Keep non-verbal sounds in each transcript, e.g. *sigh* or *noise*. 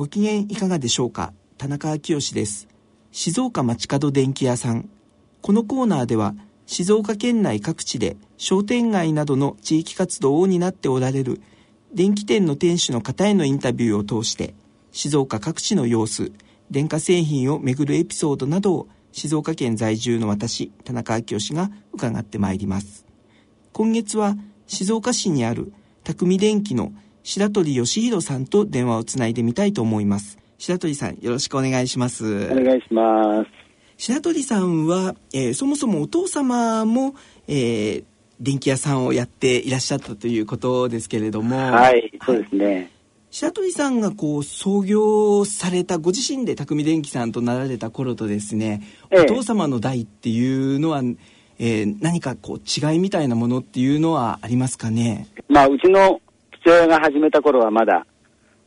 ご機嫌いかがでしょうか？田中昭義です。静岡町角電気屋さん。このコーナーでは静岡県内各地で商店街などの地域活動を担っておられる電気店の店主の方へのインタビューを通して静岡各地の様子電化製品をめぐるエピソードなどを静岡県在住の私田中昭義が伺ってまいります。今月は静岡市にある匠電機の白鳥義弘さんと電話をつないでみたいと思います。白鳥さんよろしくお願いします。お願いします。白鳥さんは、えー、そもそもお父様も、えー、電気屋さんをやっていらっしゃったということですけれども。はいそうですね、はい。白鳥さんがこう創業されたご自身で匠電機さんとなられた頃とですね、ええ、お父様の代っていうのは、えー、何かこう違いみたいなものっていうのはありますかね？まあうちの父親が始めた頃はまだ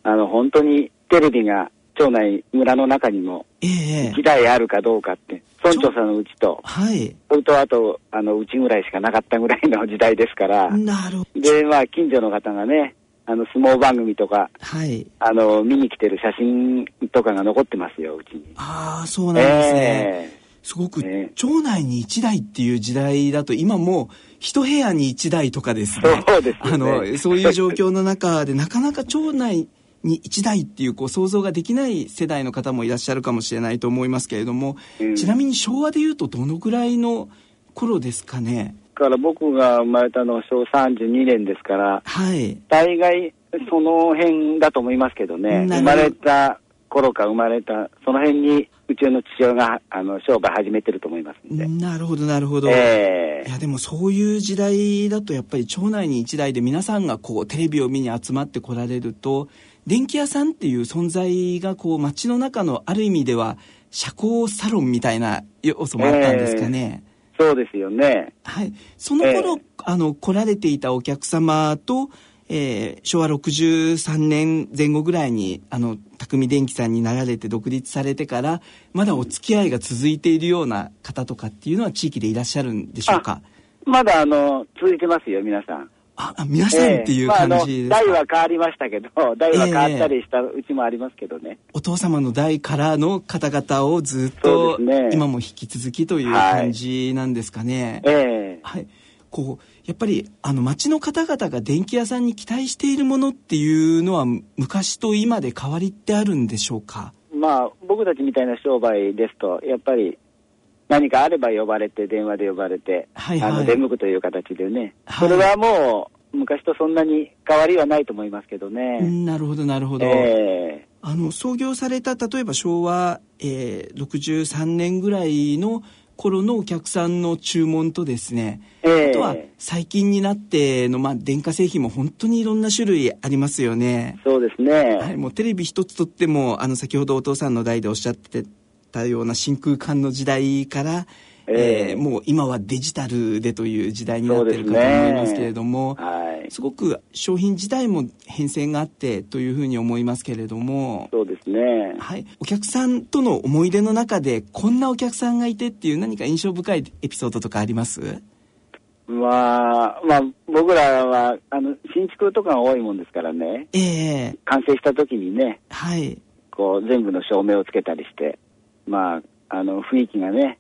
あの本当にテレビが町内村の中にも1台あるかどうかって、村長さんのうちと、はい、それとあとあのうちぐらいしかなかったぐらいの時代ですからなるほど。でまあ近所の方がねあの相撲番組とか、はい、あの見に来てる写真とかが残ってますようちに。ああそうなんですね、えー、すごく、えー、町内に1台っていう時代だと今もう一部屋に1台とかですね。そうです、ね、あのそういう状況の中でなかなか町内に1台っていうこう想像ができない世代の方もいらっしゃるかもしれないと思いますけれども、うん、ちなみに昭和でいうとどのぐらいの頃ですかね？から僕が生まれたのは昭和32年ですから、はい、大概その辺だと思いますけどね。生まれた頃か生まれたその辺にうちの父親があの商売始めてると思いますんで。なるほどなるほど、えー、いやでもそういう時代だとやっぱり町内に一台で皆さんがこうテレビを見に集まってこられると電気屋さんっていう存在がこう街の中のある意味では社交サロンみたいな要素もあったんですかね、えーそうですよね。はい。その頃、えー、あの、来られていたお客様と、えー、昭和63年前後ぐらいに、あの、匠電機さんになられて独立されてから、まだお付き合いが続いているような方とかっていうのは地域でいらっしゃるんでしょうか？まだ、あの、続いてますよ、皆さん。あ、皆さんっていう感じですか、えーまあ、代は変わりましたけど、代は変わったりしたうちもありますけどね。えー、お父様の代からの方々をずっと、ね、今も引き続きという感じなんですかね？はい、えー、はい。こう、やっぱり、あの、町の方々が電気屋さんに期待しているものっていうのは、昔と今で変わりってあるんでしょうか？まあ、僕たちみたいな商売ですと、やっぱり、何かあれば呼ばれて、電話で呼ばれて、はいはい、あの出向くという形でね、はい、それはもう、昔とそんなに変わりはないと思いますけどね。なるほど、なるほど。えー、あの創業された例えば昭和、えー、63年ぐらいの頃のお客さんの注文とですね、えー、あとは最近になっての、まあ、電化製品も本当にいろんな種類ありますよね。そうですね。はい、もうテレビ一つとっても、あの、先ほどお父さんの代でおっしゃってたような真空管の時代から、えー、えー、もう今はデジタルでという時代になってるかと思いますけれども、ねはい、すごく商品自体も変遷があってというふうに思いますけれどもそうですね、はい、お客さんとの思い出の中でこんなお客さんがいてっていう何か印象深いエピソードとかあります？まあ、まあ、僕らは、あの、新築とかが多いもんですからね。ええー、完成した時にね。はい。こう、全部の照明をつけたりして、まあ、あの、雰囲気がね、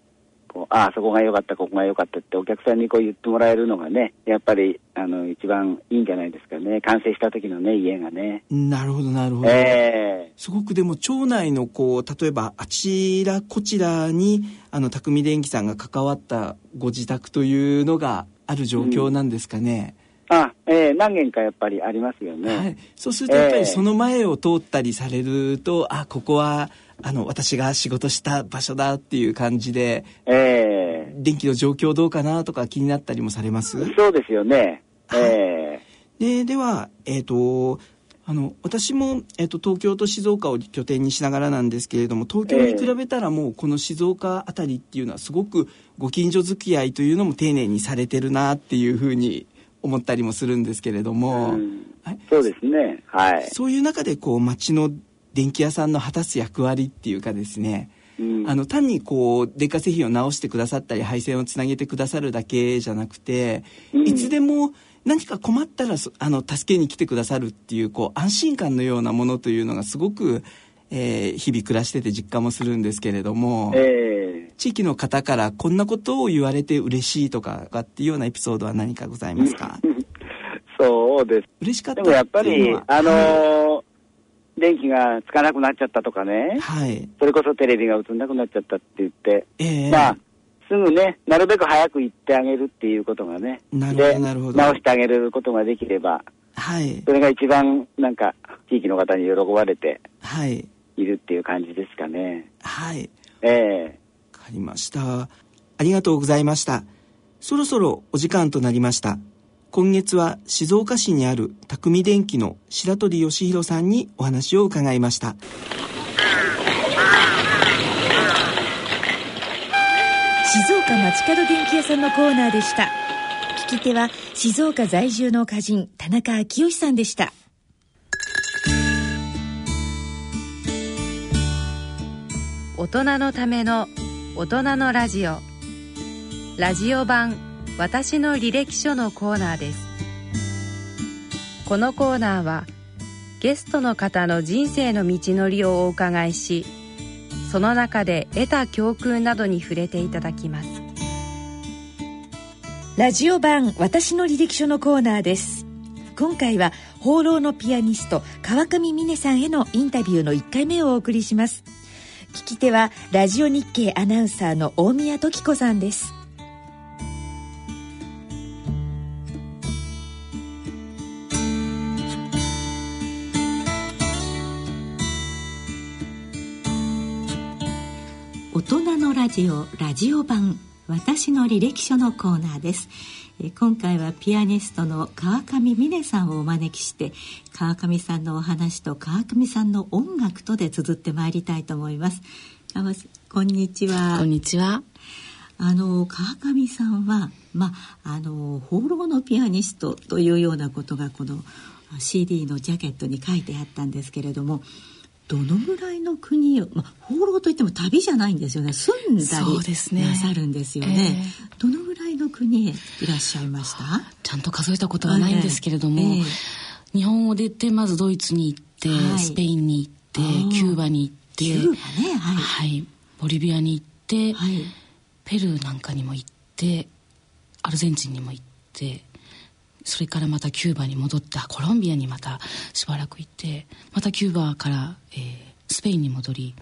こう、ああ、そこが良かった、ここが良かったってお客さんにこう言ってもらえるのがね、やっぱり、あの、一番いいんじゃないですかね。完成した時のね、家がね。なるほど、なるほど。えー、すごくでも、町内のこう、例えば、あちらこちらに、あの、匠電機さんが関わったご自宅というのがある状況なんですかね。うん、あ、えー、何軒かやっぱりありますよね。はい。そうすると、やっぱりその前を通ったりされると、えー、あ、ここは、あの、私が仕事した場所だっていう感じで、えー、電気の状況どうかなとか気になったりもされます？そうですよね。えー、で、では、えっ、ー、と、あの私も、えっと、東京と静岡を拠点にしながらなんですけれども東京に比べたらもうこの静岡あたりっていうのはすごくご近所付き合いというのも丁寧にされてるなっていうふうに思ったりもするんですけれども、うん、そうですね。はい。そういう中でこう町の電気屋さんの果たす役割っていうかですねうん、あの単にこう電化製品を直してくださったり配線をつなげてくださるだけじゃなくて、うん、いつでも何か困ったらあの助けに来てくださるっていうこう安心感のようなものというのがすごく、えー、日々暮らしてて実感もするんですけれども、えー、地域の方からこんなことを言われて嬉しいとかっていうようなエピソードは何かございますか？*laughs* そうです。嬉しかったでもやっぱりあのー電気がつかなくなっちゃったとかね、はい、それこそテレビが映んなくなっちゃったって言って、えー、まあすぐね、なるべく早く行ってあげるっていうことがね、なるほどなるほど直してあげることができれば、はい、それが一番なんか地域の方に喜ばれてはいいるっていう感じですかね。はい。ええー、わかりました。ありがとうございました。そろそろお時間となりました。今月は静岡市にある匠電機の白鳥義弘さんにお話を伺いました。静岡町角電気屋さんのコーナーでした。聞き手は静岡在住の歌人田中昭義さんでした。大人のための大人のラジオ。ラジオ版私の履歴書のコーナーです。このコーナーはゲストの方の人生の道のりをお伺いしその中で得た教訓などに触れていただきます。ラジオ版私の履歴書のコーナーです。今回は放浪のピアニスト川上美音さんへのインタビューの1回目をお送りします。聞き手はラジオ日経アナウンサーの大宮時子さんです。ラジオラジオ版私の履歴書のコーナーです。今回はピアニストの川上美音さんをお招きして川上さんのお話と川上さんの音楽とで綴ってまいりたいと思います。こんにちは。こんにちは。あの川上さんはまああの放浪のピアニストというようなことがこの CD のジャケットに書いてあったんですけれどもどのぐらいの国を、まあ、放浪といっても旅じゃないんですよね。住んだりなさるんですよね、ねえ。ー、どのぐらいの国へいらっしゃいました？ちゃんと数えたことはないんですけれども、えー、日本を出てまずドイツに行って、はい、スペインに行ってキューバに行ってキューバね、はい、はい、ボリビアに行って、はい、ペルーなんかにも行ってアルゼンチンにも行ってそれからまたキューバに戻ったコロンビアにまたしばらく行ってまたキューバから、えー、スペインに戻り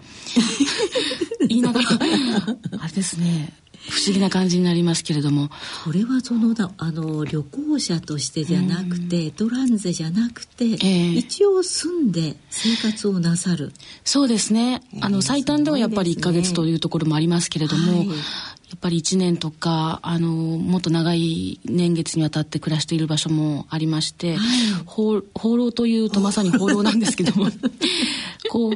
*laughs* 言いながらあれですね不思議な感じになりますけれども。これはそのあの旅行者としてじゃなくて、トランゼじゃなくて、えー、一応住んで生活をなさる。そうですね、あの最短ではやっぱり1か月というところもありますけれども、はいやっぱり1年とかあのもっと長い年月にわたって暮らしている場所もありまして、はい、放浪というとまさに放浪なんですけども *laughs* こう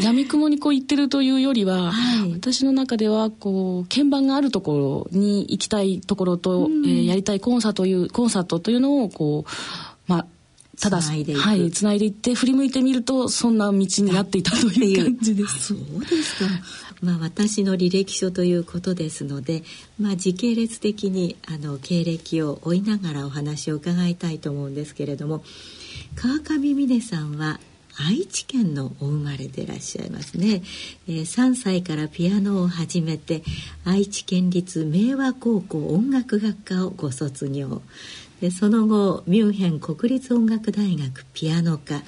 闇雲にこう行ってるというよりは、はい、私の中ではこう鍵盤があるところに行きたいところと、うん、えー、やりたいコンサートというコンサートというのをこうまあただはいつないでいって振り向いてみるとそんな道になっていたという感じです。そうですか。まあ、私の履歴書ということですので、まあ、時系列的にあの経歴を追いながらお話を伺いたいと思うんですけれども川上美音さんは愛知県のお生まれでいらっしゃいますね、えー、3歳からピアノを始めて愛知県立明和高校音楽学科をご卒業でその後ミュンヘン国立音楽大学ピアノ科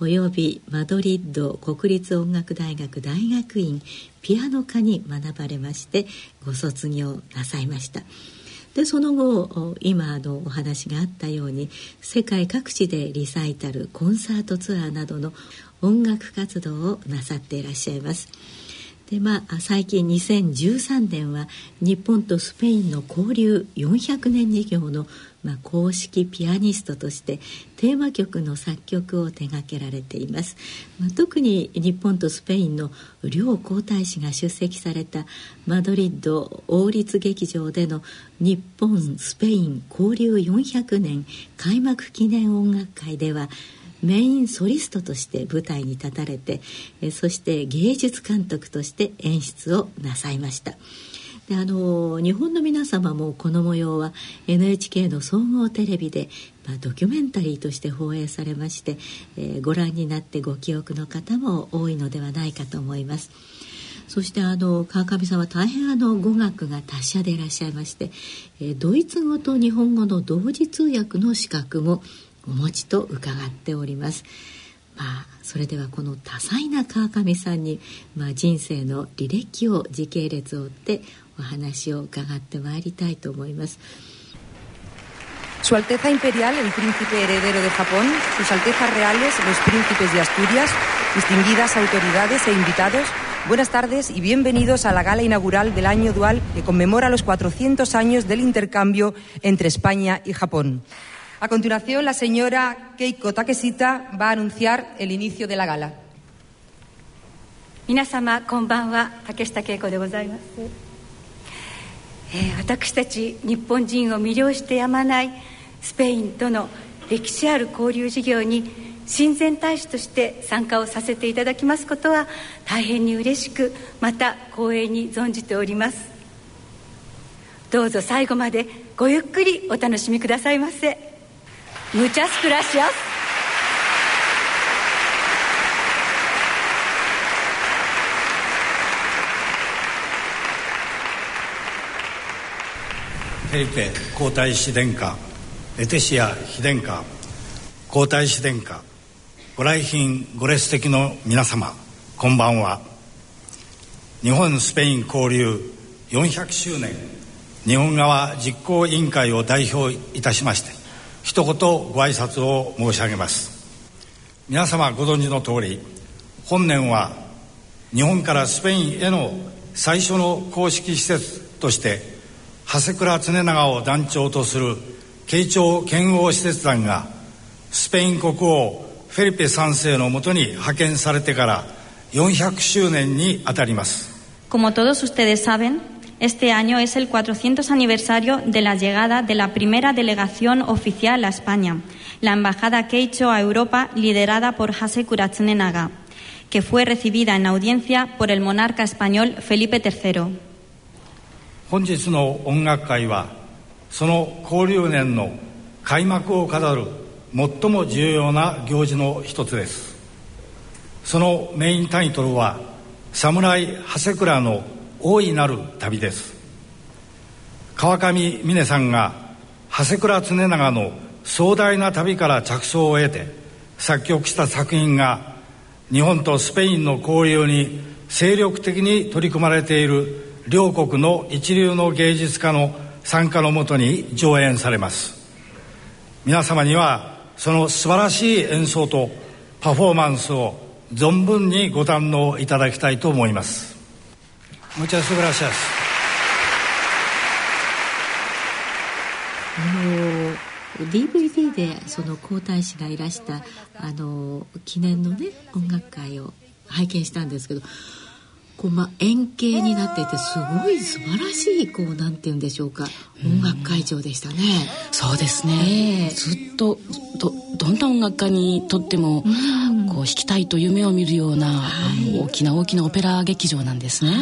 およびマドリッド国立音楽大学大学院ピアノ科に学ばれましてご卒業なさいました。でその後今のお話があったように世界各地でリサイタルコンサートツアーなどの音楽活動をなさっていらっしゃいます。でまあ最近2013年は日本とスペインの交流400年事業のまあ、公式ピアニストとしてテーマ曲の作曲を手掛けられています、まあ、特に日本とスペインの両皇太子が出席されたマドリッド王立劇場での日本スペイン交流400年開幕記念音楽会ではメインソリストとして舞台に立たれてそして芸術監督として演出をなさいました。であの日本の皆様もこの模様は NHK の総合テレビで、まあ、ドキュメンタリーとして放映されまして、えー、ご覧になってご記憶の方も多いのではないかと思います。そしてあの川上さんは大変あの語学が達者でいらっしゃいまして、えー、ドイツ語と日本語の同時通訳の資格もお持ちと伺っております。まあ、それではこの多彩な川上さんに、まあ、人生の履歴を時系列を追ってお話を伺ってまいりたいと思います。Su Alteza Imperial, el Príncipe Heredero de Japón, Sus Altezas Reales, los Príncipes de Asturias, distinguidas autoridades e invitados, buenas tardes y bienvenidos a la gala inaugural del año dual que conmemora los 400 años del intercambio entre España y Japón. A continuación, la señora Keiko Takeshita va a anunciar el inicio de la gala. 皆様こんばんは竹下恵子でございます、えー、私たち日本人を魅了してやまないスペインとの歴史ある交流事業に親善大使として参加をさせていただきますことは大変に嬉しくまた光栄に存じておりますどうぞ最後までごゆっくりお楽しみくださいませ Muchas gracias. フェリペ皇太子殿下レテシア妃殿下皇太子殿下ご来賓ご列席の皆様こんばんは日本スペイン交流400周年日本側実行委員会を代表いたしまして一言ご挨拶を申し上げます皆様ご存知の通り本年は日本からスペインへの最初の公式施設として長谷倉常長を団長とする慶長剣王使節団がスペイン国王フェリペ3世のもとに派遣されてから400周年にあたります。Como todos ustedes saben, Este año es el 400 aniversario de la llegada de la primera delegación oficial a España, la Embajada Keicho a Europa, liderada por Hase Kuratsunenaga, que fue recibida en audiencia por el monarca español Felipe III. 本日の音楽会はその交流年の開幕を飾る最も重要な行事の一つですそのメインタイトルは「侍長谷倉の 大いなる旅です。川上峰さんが長谷倉常長の壮大な旅から着想を得て作曲した作品が日本とスペインの交流に精力的に取り組まれている両国の一流の芸術家の参加のもとに上演されます。皆様にはその素晴らしい演奏とパフォーマンスを存分にご堪能いただきたいと思います。Muchas gracias. あの DVD でその皇太子がいらしたあの記念のね音楽会を拝見したんですけどこう、まあ、円形になっていてすごい素晴らしいこうなんて言うんでしょうか音楽会場でしたね。そうですね、えー、ずっとどどんな音楽家にとっても、こう弾きたいと夢を見るような、はい、大きな大きなオペラ劇場なんですね、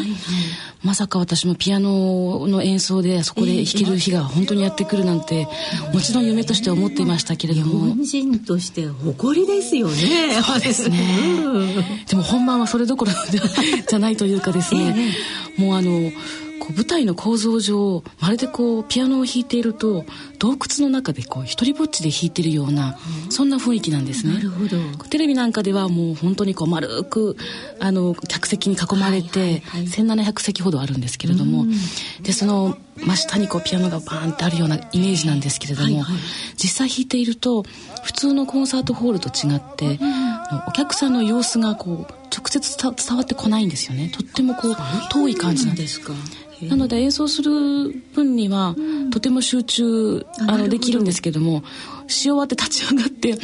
まさか私もピアノの演奏でそこで弾ける日が本当にやってくるなんて、えー、もちろん夢として思っていましたけれども。日本人として誇りですよね。そうですね。でも本番はそれどころじゃないというかですね、えー、もうあのこう舞台の構造上まるでこうピアノを弾いていると洞窟の中でこう一人ぼっちで弾いてるような、うん、そんな雰囲気なんですね。なるほど。テレビなんかではもう本当にこう丸くあの客席に囲まれて、はいはいはい、1700席ほどあるんですけれども、うん、でその真下にこうピアノがバーンってあるようなイメージなんですけれども、はいはい、実際弾いていると普通のコンサートホールと違って、うん、お客さんの様子がこう直接伝わってこないんですよね。とってもこう遠い感じなんです。かなので演奏する分にはとても集中あのできるんですけどもし終わって立ち上がって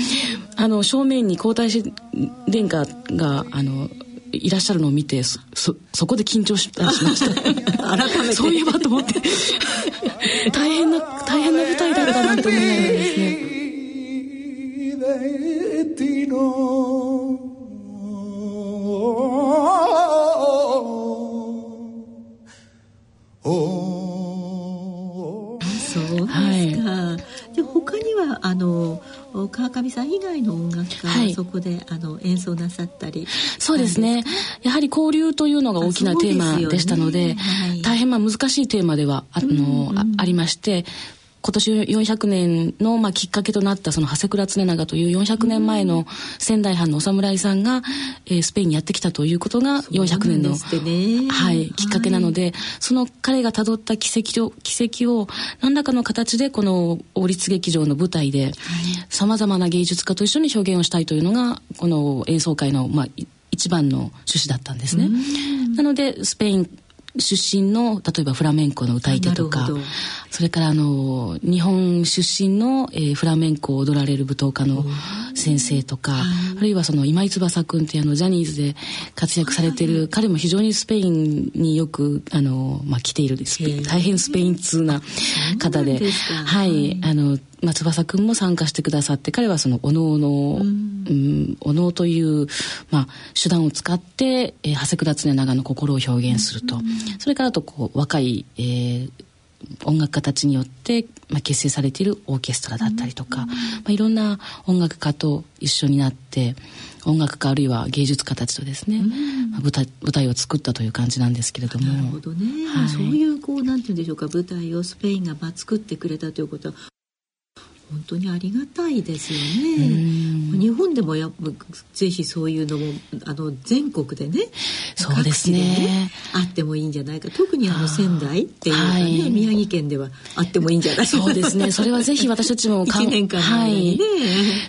あの正面に皇太子殿下があのいらっしゃるのを見てそそこで緊張ししました。改めて。そういえばと思って。*laughs* 大変な大変な舞台だったなと思いながらですね *laughs* そうですか、はい、で他にはあの川上さん以外の音楽家はそこで、あの演奏なさったりそうですね。やはり交流というのが大きなテーマでしたので、大変まあ難しいテーマではあの、ありまして今年400年の、まあ、きっかけとなったその長谷倉常長という400年前の仙台藩のお侍さんが、えー、スペインにやってきたということが400年の、ね、はい、きっかけなので、はい、その彼がたどった軌跡を軌跡を何らかの形でこの王立劇場の舞台でさまざまな芸術家と一緒に表現をしたいというのがこの演奏会の、まあ、一番の趣旨だったんですね。なのでスペイン出身の例えばフラメンコの歌い手とかそれからあの日本出身の、えー、フラメンコを踊られる舞踏家の先生とか、あるいはその今井翼君っていうあのジャニーズで活躍されてる彼も非常にスペインによくあの、まあ、来ている大変スペイン通な方ではい。あのまあ、翼くんも参加してくださって彼はそのおのおの、うん、おのという、まあ、手段を使って、えー、長谷倉常長の心を表現すると、うん、それからとこう若い、えー、音楽家たちによって、まあ、結成されているオーケストラだったりとか、うん、まあ、いろんな音楽家と一緒になって音楽家あるいは芸術家たちとですね、まあ、舞台舞台を作ったという感じなんですけれども。なるほどね、はい、そういうこうなんて言うんでしょうか舞台をスペインがまあ作ってくれたということは本当にありがたいですよね。日本でもやぜひそういうのもあの全国でね、そうですね、ね、あってもいいんじゃないか。特にあの仙台っていうかね、はい、宮城県ではあってもいいんじゃないか。そうですね。それはぜひ私たちも1 *laughs* 年間ね、はい、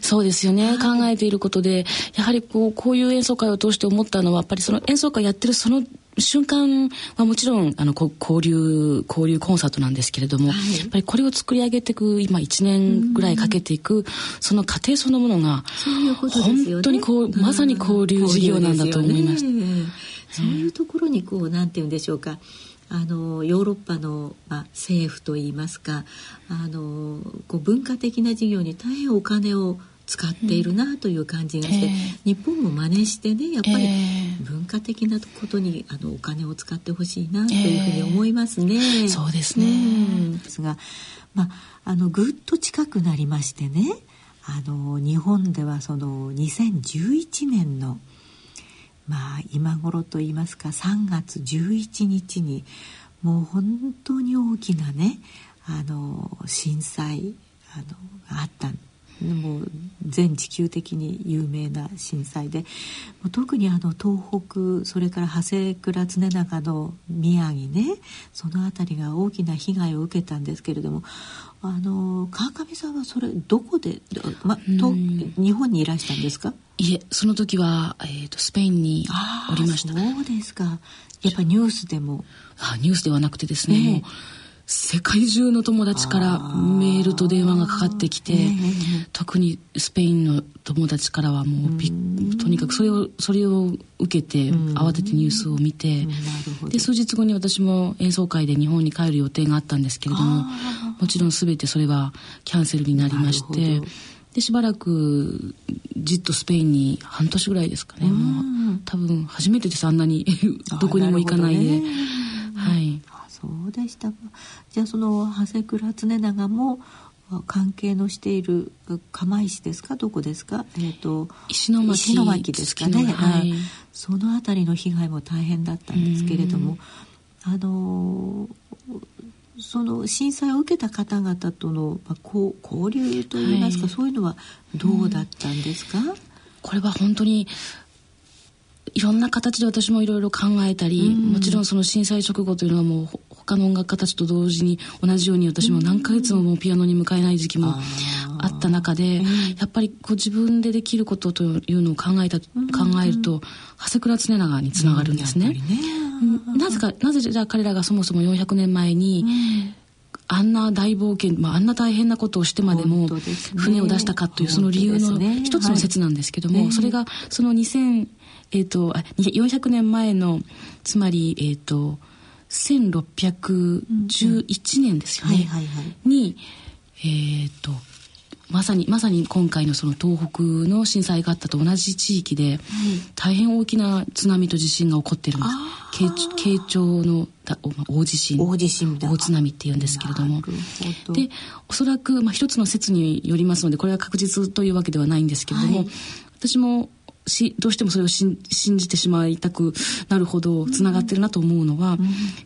そうですよね。考えていることで、やはりこうこういう演奏会を通して思ったのはやっぱりその演奏会やってるその瞬間はもちろんあの交流交流コンサートなんですけれども、はい、やっぱりこれを作り上げていく今1年ぐらいかけていくその過程そのものが本当にこうまさに交流事業なんだと思いました。ね、そういうところにこうなんて言うんでしょうか。あのヨーロッパの、まあ、政府といいますかあのこう文化的な事業に大変お金を使っているなという感じがして、うん。日本も真似してねやっぱり文化的なことにあのお金を使ってほしいなというふうに思いますね。えー、そうですね、ですが、まあ、あのぐっと近くなりましてねあの日本ではその2011年のまあ今頃といいますか3月11日にもう本当に大きなねあの震災あのがあったんもう全地球的に有名な震災で特にあの東北それから長谷倉常長の宮城ねその辺りが大きな被害を受けたんですけれどもあの川上さんはそれどこで、ま、と日本にいらしたんですか？いえその時は、えーと、スペインにおりました。そうですか。やっぱニュースでも。あニュースではなくてですね、えー世界中の友達からメールと電話がかかってきて、特にスペインの友達からはもうびとにかくそれをそれを受けて慌ててニュースを見て、で数日後に私も演奏会で日本に帰る予定があったんですけれどももちろん全てそれはキャンセルになりましてでしばらくじっとスペインに半年ぐらいですかね。もう多分初めてです。あんなに *laughs* どこにも行かないで。はいそうでした。じゃあその長谷倉常長も関係のしている釜石ですか？どこですか、えーと、石巻石巻ですかね、はい、その辺りの被害も大変だったんですけれどもあのその震災を受けた方々との、まあ、交流といいますか、はい、そういうのはどうだったんですか、これは本当にいろんな形で私もいろいろ考えたり、もちろんその震災直後というのはもう他の音楽家たちと同時に同じように私も何ヶ月ももうピアノに向かえない時期もあった中で、やっぱりこう自分でできることというのを考えた、考えると長谷倉常長につながるんですね。なぜかなぜじゃあ彼らがそもそも400年前に、あんな大冒険、まあ、あんな大変なことをしてまでも船を出したかというその理由の一つの説なんですけども、はい、それがその2000、えーと、400年前のつまり、えーと、1611年ですよね、に、えーとまさにまさに今回のその東北の震災があったと同じ地域で、大変大きな津波と地震が起こってるんです。慶長の大地震。大地震大津波っていうんですけれども。でおそらく、まあ、一つの説によりますのでこれは確実というわけではないんですけれども、はい、私もしどうしてもそれを信じてしまいたくなるほどつながってるなと思うのは、うん、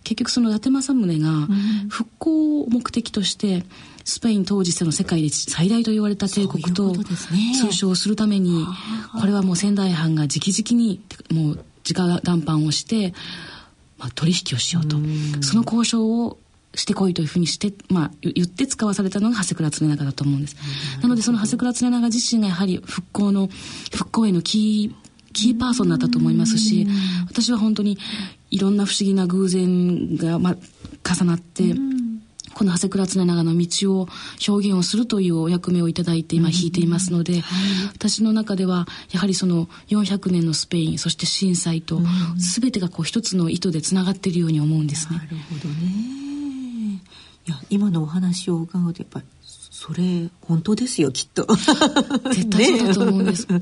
結局その伊達政宗が復興を目的としてスペイン当時の世界で最大と言われた帝国と通称するためにこれはもう仙台藩が直々にもう直談判をして、まあ、取引をしようと。その交渉をしてこいというふうにして、まあ、言って使わされたのが長谷倉常長だと思うんです。なのでその長谷倉常長自身がやはり復興の復興へのキーキーパーソンだったと思いますし私は本当にいろんな不思議な偶然が、まあ、重なってこの長谷倉常長の道を表現をするというお役目をいただいて今弾いていますので、私の中ではやはりその400年のスペインそして震災と全てがこう一つの糸でつながっているように思うんですね。なるほどねいや今のお話を伺うとやっぱりそれ本当ですよきっと。*laughs* 絶対そうだと思うんです。ね。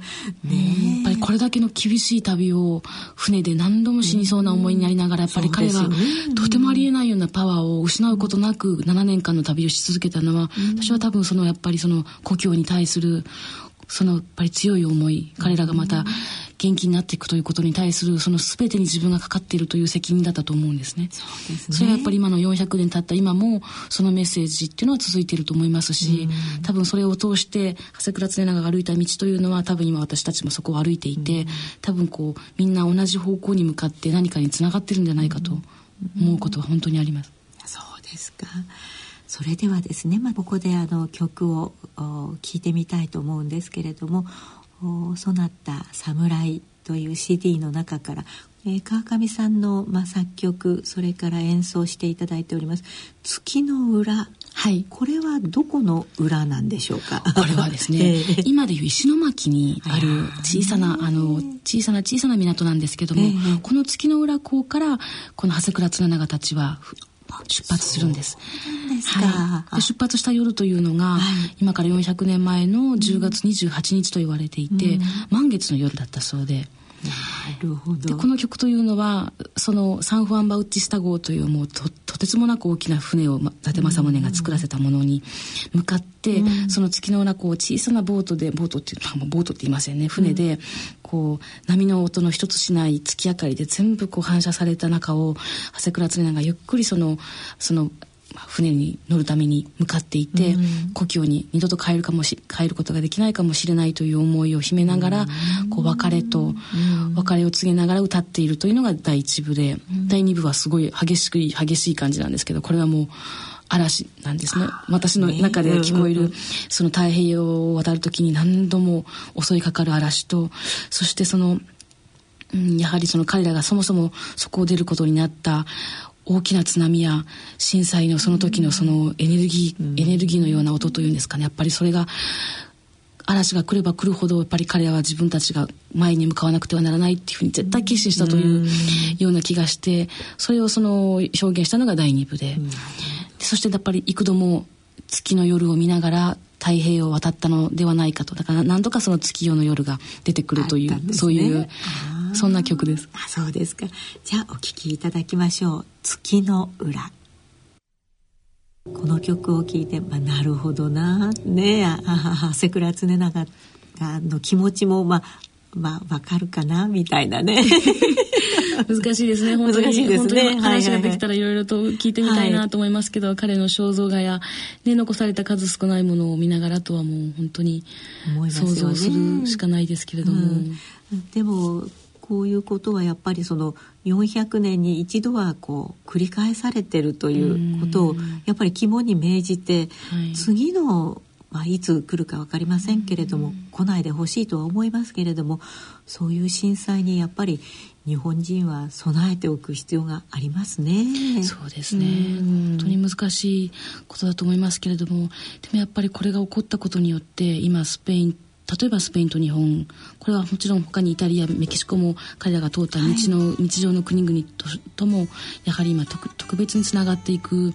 やっぱりこれだけの厳しい旅を船で何度も死にそうな思いになりながらやっぱり彼がとてもありえないようなパワーを失うことなく7年間の旅をし続けたのは私は多分そのやっぱりその故郷に対するそのやっぱり強い思い彼らがまた元気になっていくということに対するその全てに自分がかかっているという責任だったと思うんですね。そうですねそれはやっぱり今の400年経った今もそのメッセージっていうのは続いていると思いますし、多分それを通して長谷倉常長が歩いた道というのは多分今私たちもそこを歩いていて、多分こうみんな同じ方向に向かって何かにつながってるんじゃないかと思うことは本当にあります。そうですか。それではですね、まあ、ここであの曲を聴いてみたいと思うんですけれども「そなた侍」という CD の中から、えー、川上さんの、まあ、作曲それから演奏していただいております「月の裏」はい、これはどこの裏なんでしょうか？これはですね、*laughs* えー、今でいう石巻にある小さなあの小さな小さな港なんですけども、えー、この月の裏港からこの長谷倉綱長たちは出発するんです。はい、で出発した夜というのが、はい、今から400年前の10月28日と言われていて、うん、満月の夜だったそうで。なるほど。でこの曲というのはそのサンフアンバウッチスタ号というもうととてつもなく大きな船を伊達政宗が作らせたものに向かって、うん、その月の裏こう小さなボートでボートっていう、まあ、ボートって言いませんね。船で、こう波の音の一つしない月明かりで全部こう反射された中を長谷倉常長がゆっくりそのその船に乗るために向かっていて、うん、故郷に二度と帰るかもし帰ることができないかもしれないという思いを秘めながら、うん、こう別れと、別れを告げながら歌っているというのが第一部で、第二部はすごい激しく激しい感じなんですけどこれはもう嵐なんですね。私の中で聞こえる、その太平洋を渡る時に何度も襲いかかる嵐とそしてその、うん、やはりその彼らがそもそもそこを出ることになった大きな津波や震災のその時のそのエネルギー、エネルギーのような音というんですかね。やっぱりそれが嵐が来れば来るほどやっぱり彼らは自分たちが前に向かわなくてはならないっていうふうに絶対決心したというような気がしてそれをその表現したのが第二部ででそしてやっぱり幾度も月の夜を見ながら太平洋を渡ったのではないかと。だから何度かその月夜の夜が出てくるという、ね、そういうそんな曲です。あそうですか。じゃあお聴きいただきましょう「月の裏」この曲を聴いて、まあ、なるほどなねああ瀬倉常長の気持ちもまあまあわかるかなみたいなね。*laughs* 難しいですね本当に。難しいですね。話ができたらいろいろと聞いてみたいなと思いますけど、はい、彼の肖像画や、ね、残された数少ないものを見ながらとはもう本当に想像するしかないですけれども、うん、でもこういうことはやっぱりその400年に一度はこう繰り返されてるということをやっぱり肝に銘じて、はい、次のまあ、いつ来るか分かりませんけれども、来ないでほしいとは思いますけれどもそういう震災にやっぱり日本人は備えておく必要がありますね。そうですね。本当に難しいことだと思いますけれども、でもやっぱりこれが起こったことによって今スペイン例えばスペインと日本これはもちろん他にイタリアメキシコも彼らが通った道の、はい、日常の国々とともやはり今特別につながっていくうん、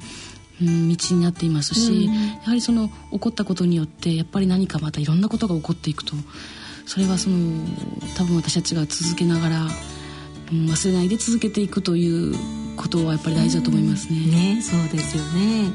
道になっていますし、うん、やはりその起こったことによってやっぱり何かまたいろんなことが起こっていくとそれはその多分私たちが続けながら、うん、忘れないで続けていくということはやっぱり大事だと思いますね。うん、ねそうですよね。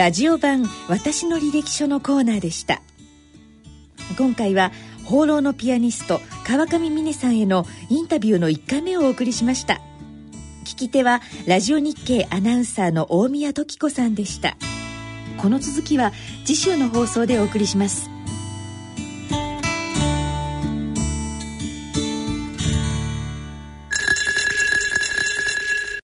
ラジオ版私の履歴書のコーナーでした。今回は放浪のピアニスト川上美音さんへのインタビューの1回目をお送りしました。聞き手はラジオ日経アナウンサーの大宮時子さんでした。この続きは次週の放送でお送りします。